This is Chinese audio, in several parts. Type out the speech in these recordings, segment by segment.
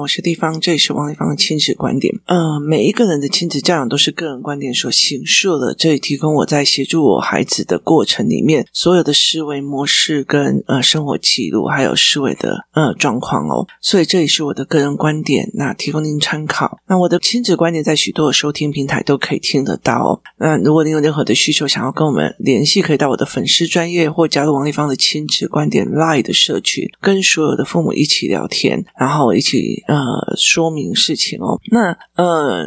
我是地方，这里是王立芳的亲子观点。呃，每一个人的亲子教养都是个人观点所形塑的，这里提供我在协助我孩子的过程里面所有的思维模式跟呃生活记录，还有思维的呃状况哦。所以这里是我的个人观点，那提供您参考。那我的亲子观点在许多的收听平台都可以听得到哦。那如果您有任何的需求，想要跟我们联系，可以到我的粉丝专业或加入王立芳的亲子观点 Line 的社群，跟所有的父母一起聊天，然后一起呃说明事情哦。那呃，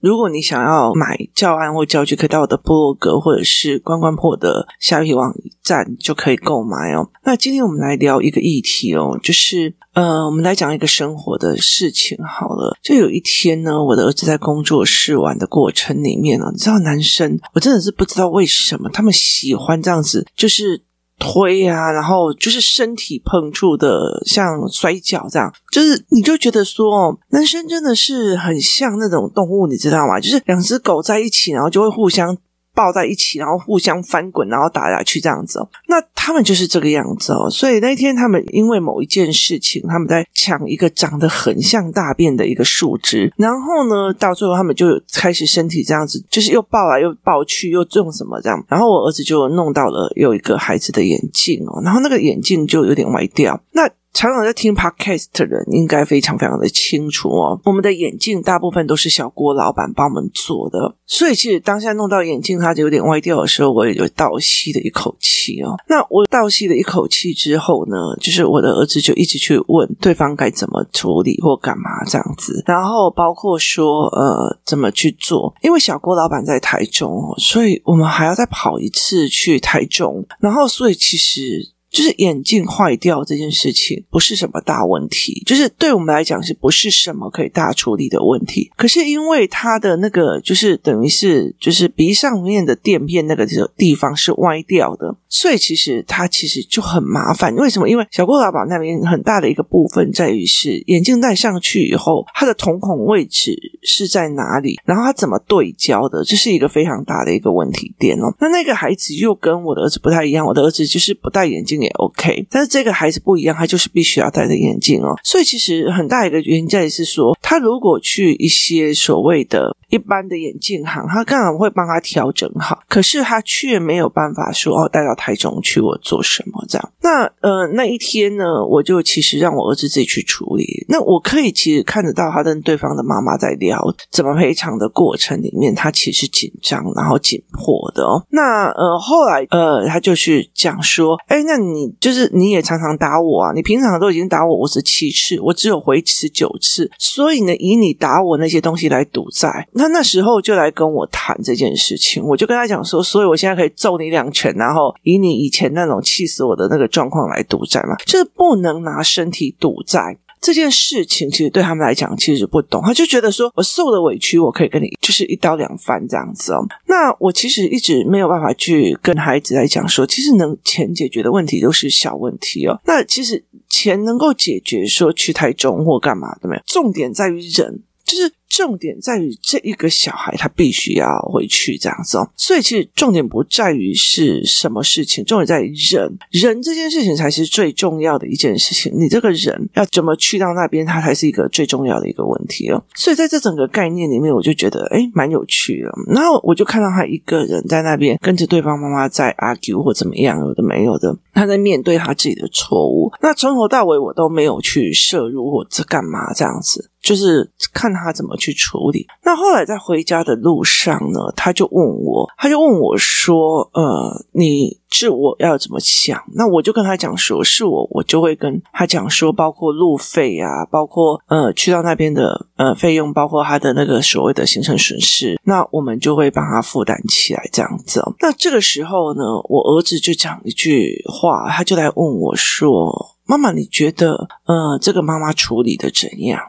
如果你想要买教案或教具，可以到我的部落格或者是关关破的虾皮网站就可以购买哦。那今天我们来聊一个议题哦，就是呃，我们来讲一个生活的事情好了。就有一天呢，我的儿子在工作室玩的过程里面呢，你知道男生，我真的是不知道为什么他们喜欢这样子，就是。推啊，然后就是身体碰触的，像摔跤这样，就是你就觉得说，男生真的是很像那种动物，你知道吗？就是两只狗在一起，然后就会互相。抱在一起，然后互相翻滚，然后打来去这样子哦。那他们就是这个样子哦。所以那天他们因为某一件事情，他们在抢一个长得很像大便的一个树枝，然后呢，到最后他们就开始身体这样子，就是又抱来又抱去，又种什么这样。然后我儿子就弄到了有一个孩子的眼镜哦，然后那个眼镜就有点歪掉。那常常在听 podcast 的人应该非常非常的清楚哦，我们的眼镜大部分都是小郭老板帮我们做的，所以其实当下弄到眼镜它就有点歪掉的时候，我也就倒吸了一口气哦。那我倒吸了一口气之后呢，就是我的儿子就一直去问对方该怎么处理或干嘛这样子，然后包括说呃怎么去做，因为小郭老板在台中哦，所以我们还要再跑一次去台中，然后所以其实。就是眼镜坏掉这件事情不是什么大问题，就是对我们来讲是不是什么可以大处理的问题？可是因为它的那个就是等于是就是鼻上面的垫片那个地方是歪掉的，所以其实它其实就很麻烦。为什么？因为小郭老板那边很大的一个部分在于是眼镜戴上去以后，它的瞳孔位置是在哪里，然后它怎么对焦的，这是一个非常大的一个问题点哦。那那个孩子又跟我的儿子不太一样，我的儿子就是不戴眼镜。也 OK，但是这个孩子不一样，他就是必须要戴着眼镜哦。所以其实很大一个原因在于是说，他如果去一些所谓的一般的眼镜行，他刚好会帮他调整好，可是他却没有办法说哦，带到台中去我做什么这样。那呃那一天呢，我就其实让我儿子自己去处理。那我可以其实看得到他跟对方的妈妈在聊怎么赔偿的过程里面，他其实紧张然后紧迫的哦。那呃后来呃他就去讲说，哎那你。你就是你也常常打我啊！你平常都已经打我五十七次，我只有回十九次，所以呢，以你打我那些东西来赌债。那那时候就来跟我谈这件事情，我就跟他讲说，所以我现在可以揍你两拳，然后以你以前那种气死我的那个状况来赌债嘛，就是不能拿身体赌债。这件事情其实对他们来讲其实不懂，他就觉得说我受了委屈，我可以跟你就是一刀两断这样子哦。那我其实一直没有办法去跟孩子来讲说，其实能钱解决的问题都是小问题哦。那其实钱能够解决说去台中或干嘛，的没有？重点在于人，就是。重点在于这一个小孩他必须要回去这样子哦，所以其实重点不在于是什么事情，重点在于人，人这件事情才是最重要的一件事情。你这个人要怎么去到那边，它才是一个最重要的一个问题哦。所以在这整个概念里面，我就觉得诶蛮有趣的。然后我就看到他一个人在那边跟着对方妈妈在 argue 或怎么样，有的没有的，他在面对他自己的错误。那从头到尾我都没有去摄入或者干嘛这样子。就是看他怎么去处理。那后来在回家的路上呢，他就问我，他就问我说：“呃，你是我要怎么想？”那我就跟他讲说：“是我，我就会跟他讲说，包括路费啊，包括呃去到那边的呃费用，包括他的那个所谓的行程损失，那我们就会帮他负担起来这样子。”那这个时候呢，我儿子就讲一句话，他就来问我说：“妈妈，你觉得呃这个妈妈处理的怎样？”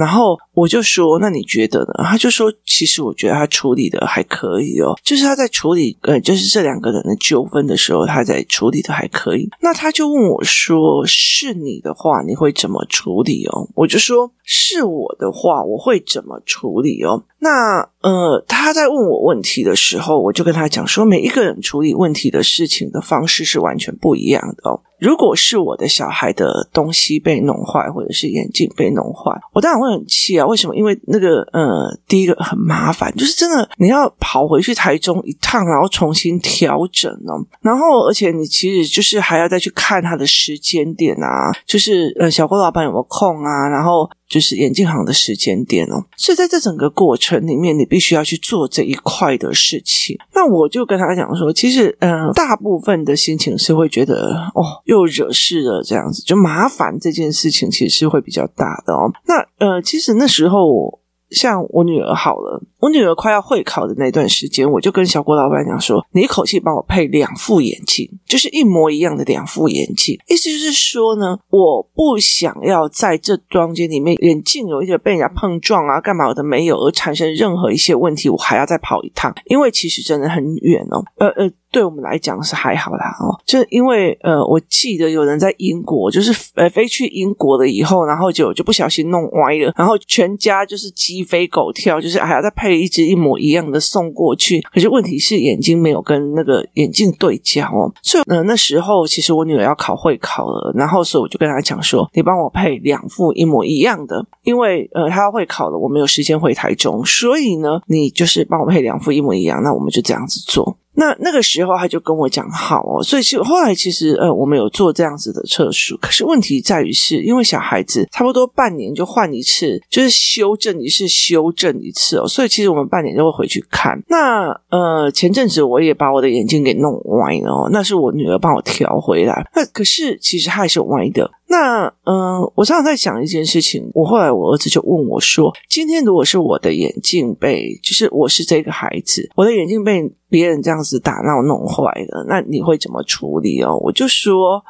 然后我就说：“那你觉得呢？”他就说：“其实我觉得他处理的还可以哦，就是他在处理呃，就是这两个人的纠纷的时候，他在处理的还可以。”那他就问我说：“是你的话，你会怎么处理哦？”我就说：“是我的话，我会怎么处理哦？”那呃，他在问我问题的时候，我就跟他讲说：“每一个人处理问题的事情的方式是完全不一样的哦。”如果是我的小孩的东西被弄坏，或者是眼镜被弄坏，我当然会很气啊。为什么？因为那个呃，第一个很麻烦，就是真的你要跑回去台中一趟，然后重新调整哦。然后而且你其实就是还要再去看他的时间点啊，就是呃，小郭老板有没有空啊？然后。就是眼镜行的时间点哦，所以在这整个过程里面，你必须要去做这一块的事情。那我就跟他讲说，其实，嗯、大部分的心情是会觉得，哦，又惹事了这样子，就麻烦这件事情其实是会比较大的哦。那，呃，其实那时候。像我女儿好了，我女儿快要会考的那段时间，我就跟小郭老板讲说：“你一口气帮我配两副眼镜，就是一模一样的两副眼镜。意思就是说呢，我不想要在这中间里面眼镜有一点被人家碰撞啊，干嘛我的没有，而产生任何一些问题，我还要再跑一趟，因为其实真的很远哦。呃呃。”对我们来讲是还好啦，哦，就因为呃，我记得有人在英国，就是呃飞去英国了以后，然后就就不小心弄歪了，然后全家就是鸡飞狗跳，就是还要再配一只一模一样的送过去。可是问题是眼睛没有跟那个眼镜对焦哦，所以呃那时候其实我女儿要考会考了，然后所以我就跟她讲说，你帮我配两副一模一样的，因为呃她要会考了，我没有时间回台中，所以呢，你就是帮我配两副一模一样，那我们就这样子做。那那个时候他就跟我讲好哦，所以其实后来其实呃我们有做这样子的测试，可是问题在于是因为小孩子差不多半年就换一次，就是修正一次修正一次哦，所以其实我们半年就会回去看。那呃前阵子我也把我的眼镜给弄歪了哦，那是我女儿帮我调回来，那可是其实还是歪的。那嗯、我常常在想一件事情。我后来我儿子就问我说：“今天如果是我的眼镜被，就是我是这个孩子，我的眼镜被别人这样子打闹弄坏了，那你会怎么处理哦？”我就说：“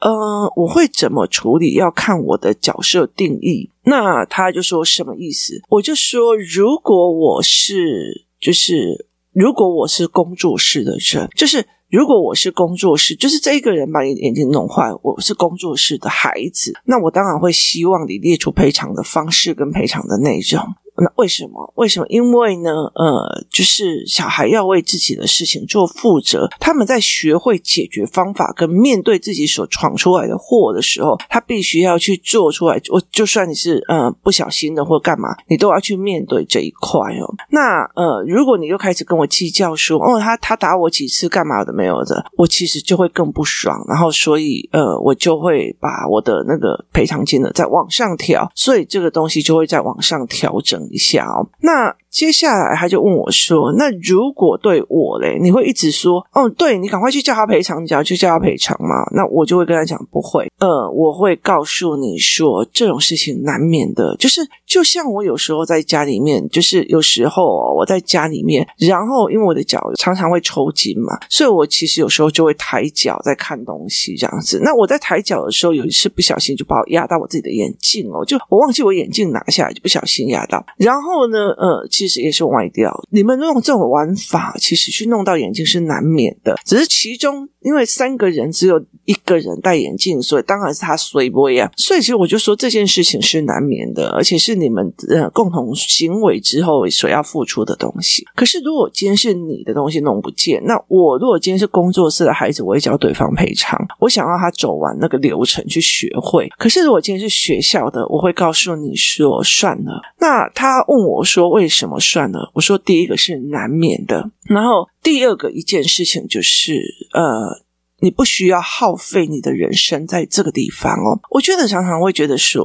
嗯、我会怎么处理？要看我的角色定义。”那他就说什么意思？我就说：“如果我是，就是如果我是工作室的人，就是。”如果我是工作室，就是这一个人把你眼睛弄坏，我是工作室的孩子，那我当然会希望你列出赔偿的方式跟赔偿的内容。那为什么？为什么？因为呢，呃，就是小孩要为自己的事情做负责。他们在学会解决方法跟面对自己所闯出来的祸的时候，他必须要去做出来。我就算你是呃不小心的或干嘛，你都要去面对这一块哦。那呃，如果你又开始跟我计较说，哦，他他打我几次干嘛的没有的，我其实就会更不爽。然后所以呃，我就会把我的那个赔偿金额再往上调，所以这个东西就会再往上调整。一下哦，那。接下来他就问我说：“那如果对我嘞，你会一直说哦，对你赶快去叫他赔偿，你要去叫他赔偿吗？”那我就会跟他讲不会，呃，我会告诉你说这种事情难免的，就是就像我有时候在家里面，就是有时候我在家里面，然后因为我的脚常常会抽筋嘛，所以我其实有时候就会抬脚在看东西这样子。那我在抬脚的时候，有一次不小心就把我压到我自己的眼镜哦，就我忘记我眼镜拿下来，就不小心压到。然后呢，呃，其实也是歪掉。你们用这种玩法，其实去弄到眼睛是难免的。只是其中，因为三个人只有一个人戴眼镜，所以当然是他衰不一样。所以其实我就说这件事情是难免的，而且是你们呃共同行为之后所要付出的东西。可是如果今天是你的东西弄不见，那我如果今天是工作室的孩子，我会叫对方赔偿。我想要他走完那个流程去学会。可是如果今天是学校的，我会告诉你说算了。那他问我说为什么算了？我说第一个是难免的，然后第二个一件事情就是，呃，你不需要耗费你的人生在这个地方哦。我觉得常常会觉得说，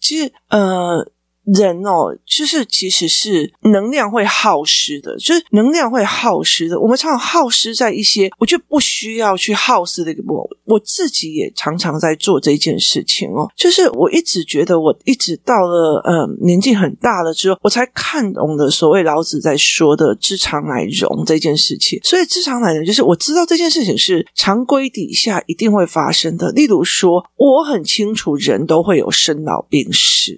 其实，呃。人哦，就是其实是能量会耗失的，就是能量会耗失的。我们常常耗失在一些，我觉得不需要去耗失的一个部分。我自己也常常在做这件事情哦，就是我一直觉得，我一直到了嗯年纪很大了之后，我才看懂了所谓老子在说的“知常乃容”这件事情。所以“知常乃容”就是我知道这件事情是常规底下一定会发生的。例如说，我很清楚人都会有生老病死。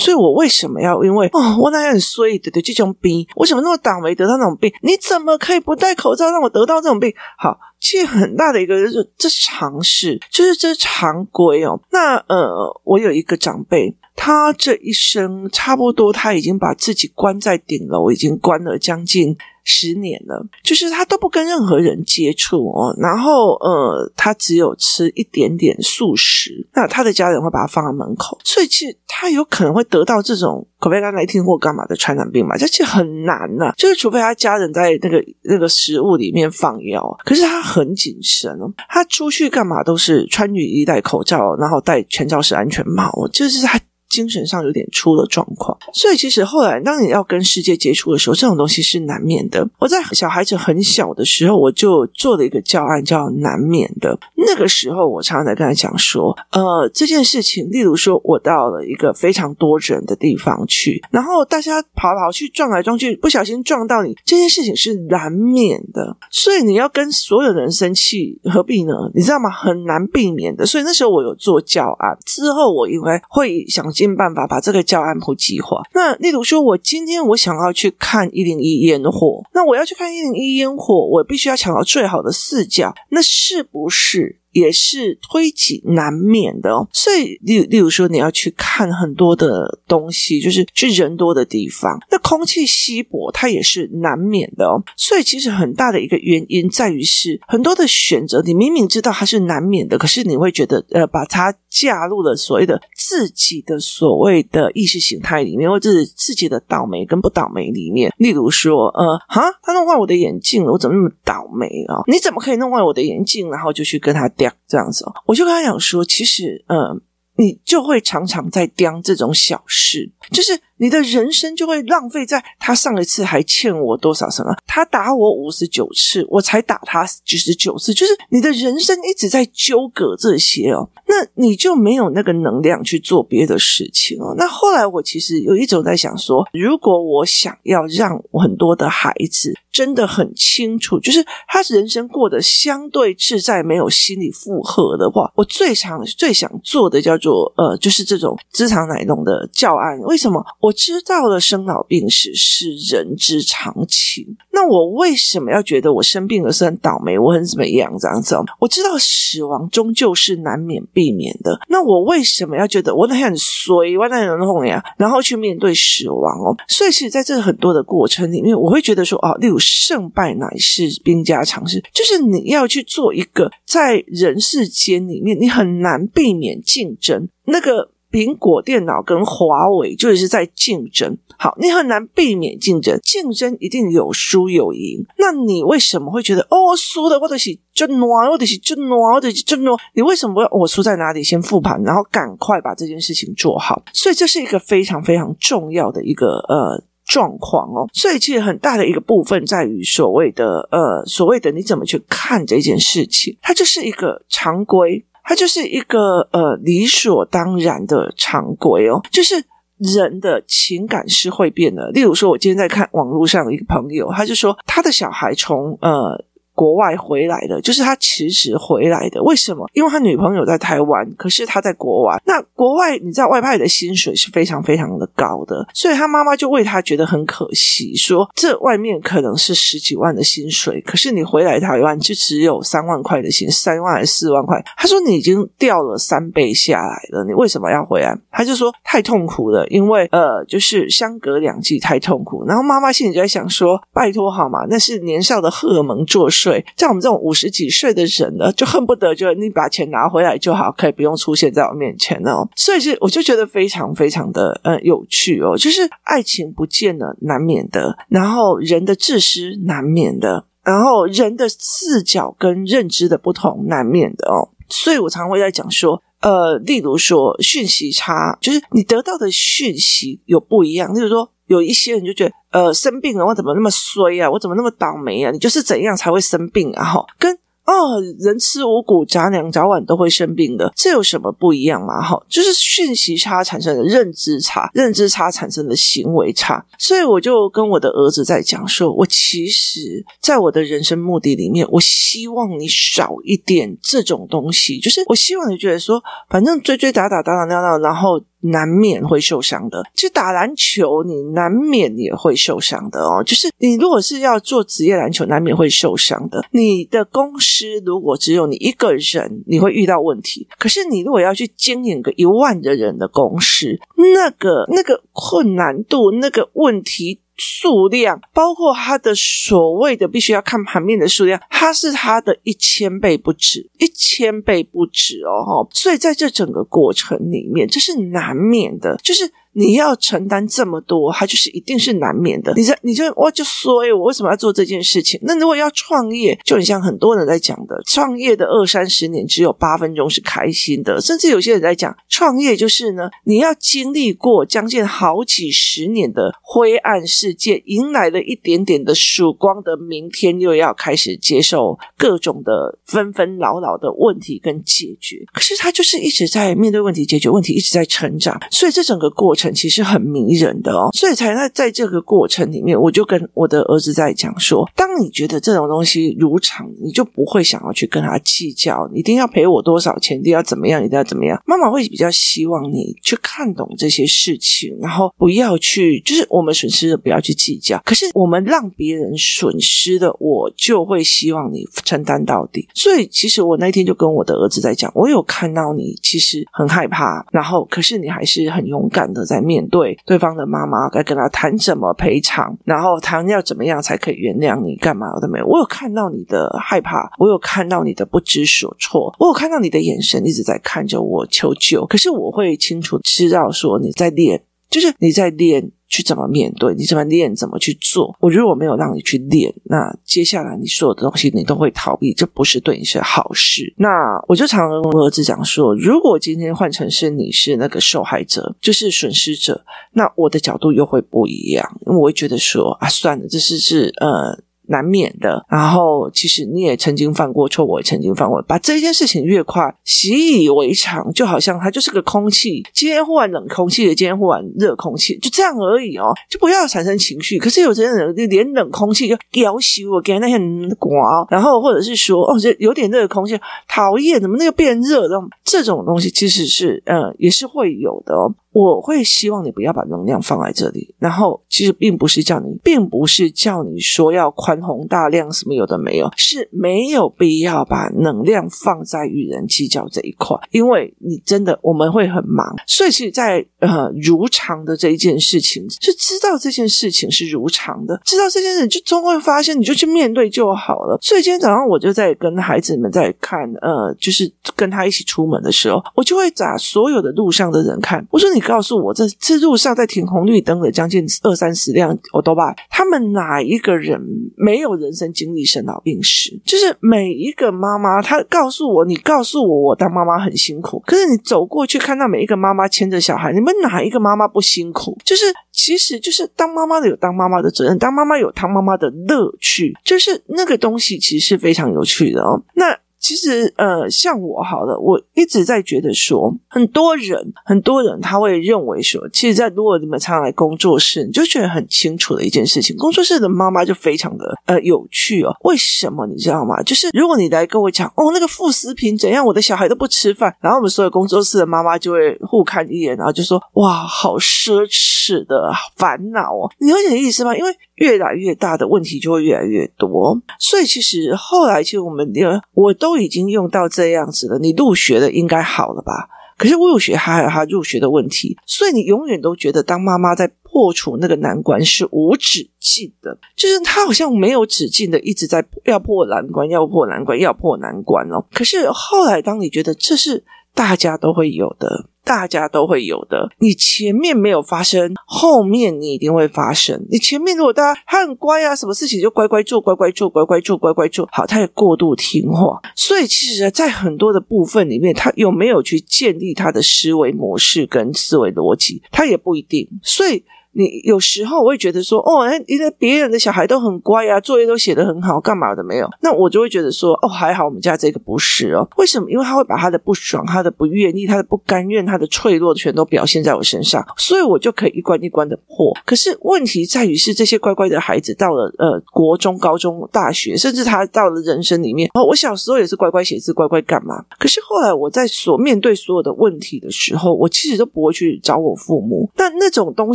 所以我为什么要因为哦，我那很衰的的这种病，为什么那么倒霉得到那种病？你怎么可以不戴口罩让我得到这种病？好，其实很大的一个就是这是常识，就是这是常规哦。那呃，我有一个长辈，他这一生差不多他已经把自己关在顶楼，已经关了将近十年了，就是他都不跟任何人接触哦，然后呃，他只有吃一点点素食，那他的家人会把他放在门口，所以其实他有可能会得到这种口碑干来听过干嘛的传染病嘛，这其实很难呐、啊，就是除非他家人在那个那个食物里面放药，可是他很谨慎哦，他出去干嘛都是穿雨衣、戴口罩，然后戴全罩式安全帽，就是他。精神上有点出了状况，所以其实后来当你要跟世界接触的时候，这种东西是难免的。我在小孩子很小的时候，我就做了一个教案，叫“难免的”。那个时候，我常常在跟他讲说，呃，这件事情，例如说，我到了一个非常多人的地方去，然后大家跑跑去，撞来撞去，不小心撞到你，这件事情是难免的。所以你要跟所有人生气，何必呢？你知道吗？很难避免的。所以那时候我有做教案，之后我应该会想。尽办法把这个教案普及化。那例如说，我今天我想要去看一零一烟火，那我要去看一零一烟火，我必须要抢到最好的视角，那是不是？也是推挤难免的哦，所以例例如说你要去看很多的东西，就是去人多的地方，那空气稀薄它也是难免的哦。所以其实很大的一个原因在于是很多的选择，你明明知道它是难免的，可是你会觉得呃把它嫁入了所谓的自己的所谓的意识形态里面，或者自己的倒霉跟不倒霉里面。例如说呃哈，他弄坏我的眼镜了，我怎么那么倒霉啊？你怎么可以弄坏我的眼镜，然后就去跟他。这样子哦，我就跟他讲说，其实，嗯，你就会常常在刁这种小事，就是。你的人生就会浪费在他上一次还欠我多少什么？他打我五十九次，我才打他九十九次，就是你的人生一直在纠葛这些哦，那你就没有那个能量去做别的事情哦。那后来我其实有一种在想说，如果我想要让我很多的孩子真的很清楚，就是他人生过得相对自在，没有心理负荷的话，我最常最想做的叫做呃，就是这种职场奶农的教案。为什么我？我知道了，生老病死是人之常情。那我为什么要觉得我生病？了是很倒霉？我很怎么样这样子？我知道死亡终究是难免避免的。那我为什么要觉得我那很衰？我那很痛呀，然后去面对死亡哦。所以，其实在这很多的过程里面，我会觉得说，哦，例如胜败乃是兵家常事，就是你要去做一个在人世间里面，你很难避免竞争那个。苹果电脑跟华为就是在竞争，好，你很难避免竞争，竞争一定有输有赢。那你为什么会觉得哦，输的我的是真暖，我的是真暖，我的是真暖？你为什么不要我输在哪里？先复盘，然后赶快把这件事情做好。所以这是一个非常非常重要的一个呃状况哦。所以其实很大的一个部分在于所谓的呃所谓的你怎么去看这件事情，它就是一个常规。它就是一个呃理所当然的常规哦，就是人的情感是会变的。例如说，我今天在看网络上一个朋友，他就说他的小孩从呃。国外回来的，就是他辞职回来的。为什么？因为他女朋友在台湾，可是他在国外。那国外你知道外派的薪水是非常非常的高的，所以他妈妈就为他觉得很可惜，说这外面可能是十几万的薪水，可是你回来台湾就只有三万块的薪，三万还是四万块？他说你已经掉了三倍下来了，你为什么要回来？他就说太痛苦了，因为呃，就是相隔两季太痛苦。然后妈妈心里就在想说，拜托好吗？那是年少的荷尔蒙作祟。对，像我们这种五十几岁的人呢，就恨不得就你把钱拿回来就好，可以不用出现在我面前哦。所以，是我就觉得非常非常的呃有趣哦。就是爱情不见了，难免的；然后人的自私难免的；然后人的视角跟认知的不同难免的哦。所以我常会在讲说，呃，例如说讯息差，就是你得到的讯息有不一样。例如说。有一些人就觉得，呃，生病了，我怎么那么衰啊？我怎么那么倒霉啊？你就是怎样才会生病啊？哈，跟。哦，人吃五谷杂粮，早晚都会生病的，这有什么不一样吗？哈，就是讯息差产生的认知差，认知差产生的行为差。所以我就跟我的儿子在讲说，我其实在我的人生目的里面，我希望你少一点这种东西，就是我希望你觉得说，反正追追打打，打打闹闹，然后难免会受伤的。就打篮球，你难免也会受伤的哦。就是你如果是要做职业篮球，难免会受伤的。你的公司。如果只有你一个人，你会遇到问题。可是你如果要去经营个一万的人的公司，那个那个困难度，那个问题数量，包括它的所谓的必须要看盘面的数量，它是它的一千倍不止，一千倍不止哦，所以在这整个过程里面，这是难免的，就是。你要承担这么多，它就是一定是难免的。你在，你就我就说，我为什么要做这件事情？那如果要创业，就很像很多人在讲的，创业的二三十年只有八分钟是开心的，甚至有些人在讲，创业就是呢，你要经历过将近好几十年的灰暗世界，迎来了一点点的曙光的明天，又要开始接受各种的纷纷扰扰的问题跟解决。可是他就是一直在面对问题，解决问题，一直在成长，所以这整个过程。其实很迷人的哦，所以才在在这个过程里面，我就跟我的儿子在讲说：当你觉得这种东西如常，你就不会想要去跟他计较，一定要赔我多少钱，一定要怎么样，一定要怎么样。妈妈会比较希望你去看懂这些事情，然后不要去，就是我们损失的不要去计较。可是我们让别人损失的，我就会希望你承担到底。所以其实我那天就跟我的儿子在讲，我有看到你其实很害怕，然后可是你还是很勇敢的。在面对对方的妈妈，该跟他谈什么赔偿，然后谈要怎么样才可以原谅你，干嘛都没有。我有看到你的害怕，我有看到你的不知所措，我有看到你的眼神一直在看着我求救。可是我会清楚知道说你在练，就是你在练。去怎么面对？你怎么练？怎么去做？我如果没有让你去练，那接下来你所有的东西你都会逃避，这不是对你是好事。那我就常常跟我儿子讲说，如果今天换成是你是那个受害者，就是损失者，那我的角度又会不一样，因为我会觉得说啊，算了，这是是呃。难免的，然后其实你也曾经犯过错，我也曾经犯过，把这件事情越快习以为常，就好像它就是个空气，今天忽然冷空气，今天忽然热空气，就这样而已哦，就不要产生情绪。可是有些人就连冷空气就要求我给那些人刮，然后或者是说哦，这有点热空气讨厌，怎么那个变热的这种东西，其实是呃也是会有的哦。我会希望你不要把能量放在这里，然后其实并不是叫你，并不是叫你说要宽宏大量什么有的没有，是没有必要把能量放在与人计较这一块，因为你真的我们会很忙，所以其实在呃如常的这一件事情，就知道这件事情是如常的，知道这件事就终会发生，你就去面对就好了。所以今天早上我就在跟孩子们在看，呃，就是跟他一起出门的时候，我就会找所有的路上的人看，我说你。你告诉我，这这路上在停红绿灯的将近二三十辆欧多拜，他们哪一个人没有人生经历生老病死？就是每一个妈妈，她告诉我，你告诉我，我当妈妈很辛苦。可是你走过去看到每一个妈妈牵着小孩，你们哪一个妈妈不辛苦？就是其实就是当妈妈的有当妈妈的责任，当妈妈有当妈妈的乐趣，就是那个东西其实是非常有趣的哦。那。其实，呃，像我好了，我一直在觉得说，很多人，很多人他会认为说，其实，在如果你们常常来工作室，你就觉得很清楚的一件事情，工作室的妈妈就非常的呃有趣哦。为什么你知道吗？就是如果你来跟我讲，哦，那个副食品怎样，我的小孩都不吃饭，然后我们所有工作室的妈妈就会互看一眼，然后就说，哇，好奢侈的烦恼哦。你有点意思吗？因为越来越大的问题就会越来越多，所以其实后来，其实我们我都。已经用到这样子了，你入学的应该好了吧？可是入学还有他入学的问题，所以你永远都觉得当妈妈在破除那个难关是无止境的，就是他好像没有止境的一直在要破难关，要破难关，要破难关哦。可是后来当你觉得这是大家都会有的。大家都会有的，你前面没有发生，后面你一定会发生。你前面如果大家他很乖啊，什么事情就乖乖做，乖乖做，乖乖做，乖乖做，好，他也过度听话，所以其实，在很多的部分里面，他有没有去建立他的思维模式跟思维逻辑，他也不一定，所以。你有时候我会觉得说，哦，哎，因为别人的小孩都很乖啊，作业都写得很好，干嘛的没有？那我就会觉得说，哦，还好我们家这个不是哦。为什么？因为他会把他的不爽、他的不愿意、他的不甘愿、他的脆弱全都表现在我身上，所以我就可以一关一关的破。可是问题在于是这些乖乖的孩子到了呃国中、高中、大学，甚至他到了人生里面。哦，我小时候也是乖乖写字、乖乖干嘛？可是后来我在所面对所有的问题的时候，我其实都不会去找我父母。但那种东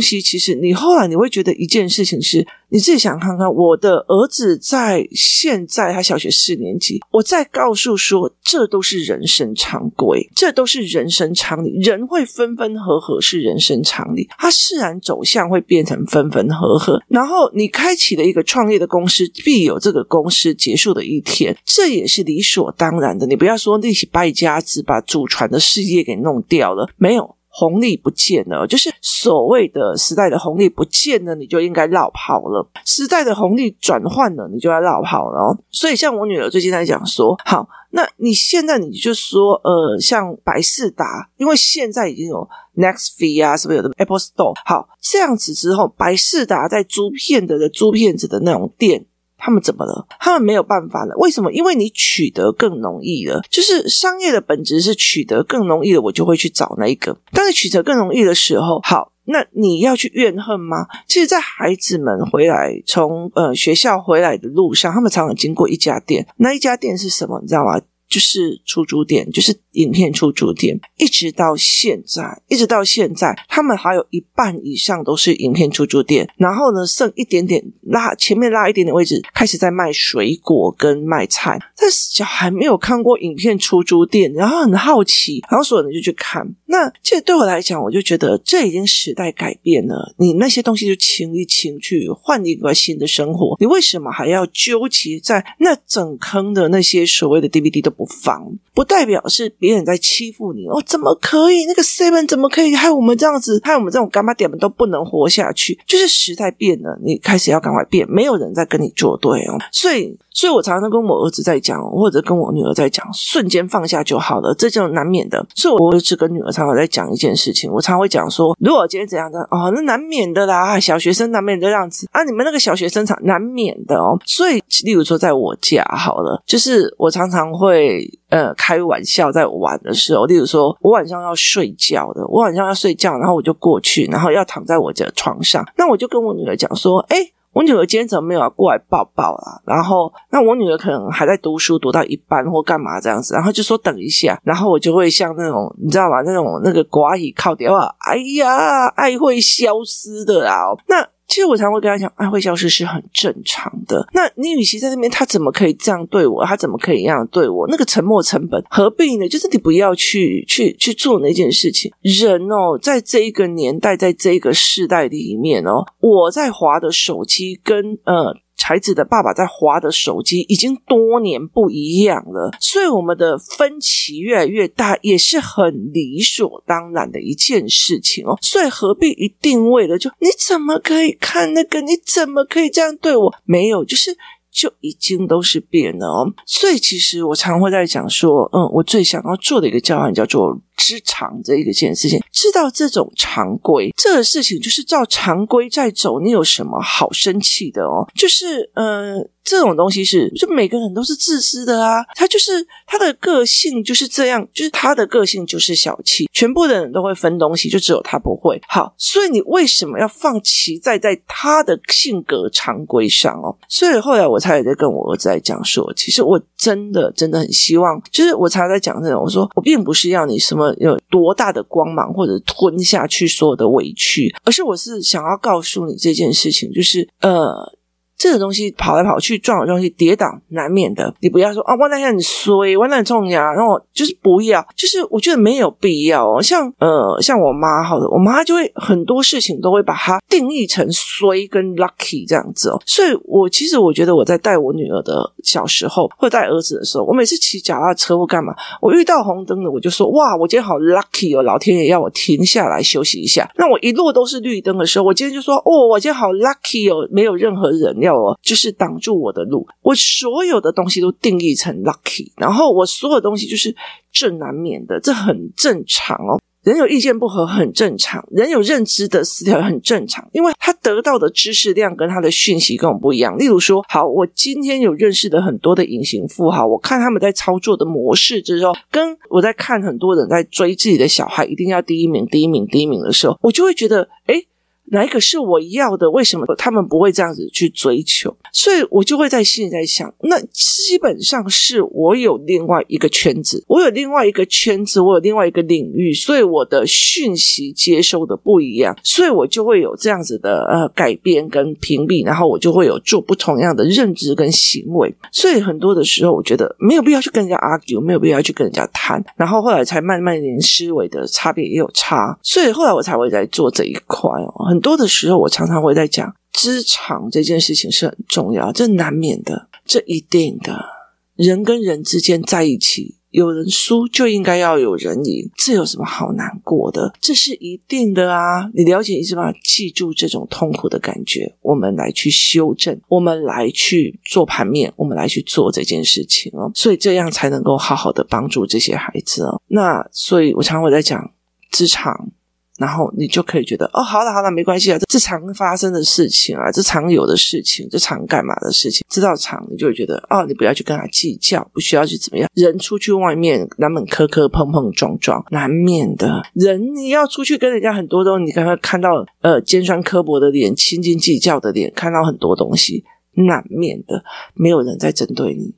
西其实。你后来你会觉得一件事情是你自己想看看，我的儿子在现在他小学四年级，我在告诉说，这都是人生常规，这都是人生常理，人会分分合合是人生常理，他自然走向会变成分分合合。然后你开启了一个创业的公司，必有这个公司结束的一天，这也是理所当然的。你不要说那些败家子把祖传的事业给弄掉了，没有。红利不见了，就是所谓的时代的红利不见了，你就应该绕跑了。时代的红利转换了，你就要绕跑了。所以，像我女儿最近在讲说，好，那你现在你就说，呃，像百事达，因为现在已经有 Next Fee 啊，是不是有的 Apple Store？好，这样子之后，百事达在租片的的租片子的那种店。他们怎么了？他们没有办法了。为什么？因为你取得更容易了。就是商业的本质是取得更容易了，我就会去找那一个。当你取得更容易的时候，好，那你要去怨恨吗？其实，在孩子们回来从呃学校回来的路上，他们常常经过一家店。那一家店是什么？你知道吗？就是出租店，就是影片出租店，一直到现在，一直到现在，他们还有一半以上都是影片出租店。然后呢，剩一点点拉前面拉一点点位置，开始在卖水果跟卖菜。但是小孩没有看过影片出租店，然后很好奇，然后所有人就去看。那这对我来讲，我就觉得这已经时代改变了。你那些东西就清一清去，换一个新的生活。你为什么还要纠结在那整坑的那些所谓的 DVD 都不放，不代表是别人在欺负你哦？怎么可以？那个 Seven 怎么可以害我们这样子？害我们这种柑仔店们都不能活下去？就是时代变了，你开始要赶快变，没有人在跟你作对哦。所以，所以我常常跟我儿子在讲，或者跟我女儿在讲，瞬间放下就好了，这就难免的。所以我儿子跟女儿常常在讲一件事情，我常会讲说，如果今天怎样的哦，那难免的啦，小学生难免这样子啊，你们那个小学生场难免的哦。所以，例如说在我家好了，就是我常常会。呃，开玩笑在玩的时候，例如说我晚上要睡觉的，我晚上要睡觉，然后我就过去，然后要躺在我的床上，那我就跟我女儿讲说，哎，我女儿今天怎么没有要过来抱抱啊？然后，那我女儿可能还在读书，读到一半或干嘛这样子，然后就说等一下，然后我就会像那种你知道吗？那种那个寡语靠电话，哎呀，爱会消失的啊，那。其实我常会跟他讲，爱会消失是很正常的。那你与其在那边，他怎么可以这样对我？他怎么可以这样对我？那个沉默成本何必呢？就是你不要去去去做那件事情。人哦，在这一个年代，在这一个世代里面哦，我在华的手机跟呃。孩子的爸爸在华的手机已经多年不一样了，所以我们的分歧越来越大，也是很理所当然的一件事情哦。所以何必一定为了就你怎么可以看那个？你怎么可以这样对我？没有，就是。就已经都是变了哦，所以其实我常会在讲说，嗯，我最想要做的一个教案叫做知常这一个件事情，知道这种常规，这个事情就是照常规在走，你有什么好生气的哦？就是，嗯。这种东西是，就每个人都是自私的啊，他就是他的个性就是这样，就是他的个性就是小气，全部的人都会分东西，就只有他不会。好，所以你为什么要放弃在在他的性格常规上哦？所以后来我才也在跟我儿子在讲说，其实我真的真的很希望，就是我常在讲这种，我说我并不是要你什么有多大的光芒或者吞下去所有的委屈，而是我是想要告诉你这件事情，就是呃。这个东西跑来跑去撞的东西跌倒难免的，你不要说啊，我那很衰，我那很重要，然后就是不要，就是我觉得没有必要哦。像呃，像我妈好的，我妈就会很多事情都会把它定义成衰跟 lucky 这样子哦。所以我其实我觉得我在带我女儿的小时候，或带儿子的时候，我每次骑脚踏车或干嘛，我遇到红灯了，我就说哇，我今天好 lucky 哦，老天爷要我停下来休息一下。那我一路都是绿灯的时候，我今天就说哦，我今天好 lucky 哦，没有任何人要。就是挡住我的路，我所有的东西都定义成 lucky，然后我所有东西就是正难免的，这很正常哦。人有意见不合很正常，人有认知的失调很正常，因为他得到的知识量跟他的讯息跟我不一样。例如说，好，我今天有认识的很多的隐形富豪，我看他们在操作的模式之后，跟我在看很多人在追自己的小孩一定要第一名、第一名、第一名的时候，我就会觉得，诶哪一个是我要的？为什么他们不会这样子去追求？所以我就会在心里在想，那基本上是我有另外一个圈子，我有另外一个圈子，我有另外一个领域，所以我的讯息接收的不一样，所以我就会有这样子的呃改变跟屏蔽，然后我就会有做不同样的认知跟行为。所以很多的时候，我觉得没有必要去跟人家 argue，没有必要去跟人家谈，然后后来才慢慢连思维的差别也有差，所以后来我才会在做这一块哦。很多的时候，我常常会在讲。职场这件事情是很重要，这难免的，这一定的。人跟人之间在一起，有人输就应该要有人赢，这有什么好难过的？这是一定的啊！你了解意思吗？记住这种痛苦的感觉，我们来去修正，我们来去做盘面，我们来去做这件事情哦。所以这样才能够好好的帮助这些孩子哦。那所以我常常会在讲职场。然后你就可以觉得哦，好了好了，没关系啊，这常发生的事情啊，这常有的事情，这常干嘛的事情，知道常你就会觉得哦，你不要去跟他计较，不需要去怎么样。人出去外面难免磕磕碰碰撞撞，难免的。人你要出去跟人家很多东西，你刚刚看到呃尖酸刻薄的脸，斤斤计较的脸，看到很多东西，难免的。没有人在针对你，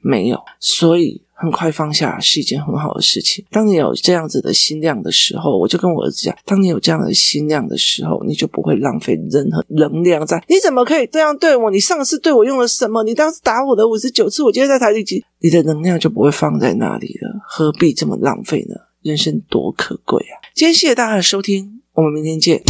没有，所以。很快放下是一件很好的事情。当你有这样子的心量的时候，我就跟我儿子讲：当你有这样的心量的时候，你就不会浪费任何能量在。你怎么可以这样对我？你上次对我用了什么？你当时打我的五十九次，我今天在台里？你的能量就不会放在那里了。何必这么浪费呢？人生多可贵啊！今天谢谢大家的收听，我们明天见。